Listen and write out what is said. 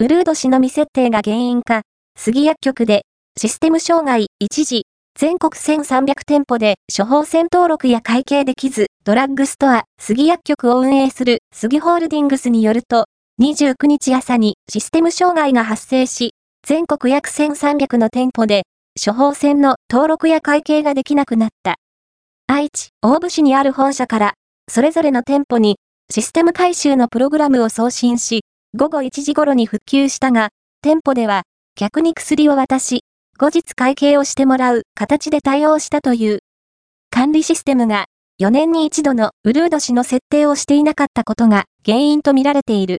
ウルード氏の未設定が原因か、杉薬局で、システム障害、一時、全国1300店舗で処方箋登録や会計できず、ドラッグストア、杉薬局を運営する杉ホールディングスによると、29日朝にシステム障害が発生し、全国約1300の店舗で、処方箋の登録や会計ができなくなった。愛知、大府市にある本社から、それぞれの店舗に、システム回収のプログラムを送信し、午後1時頃に復旧したが、店舗では、客に薬を渡し、後日会計をしてもらう形で対応したという。管理システムが4年に一度のウルード氏の設定をしていなかったことが原因とみられている。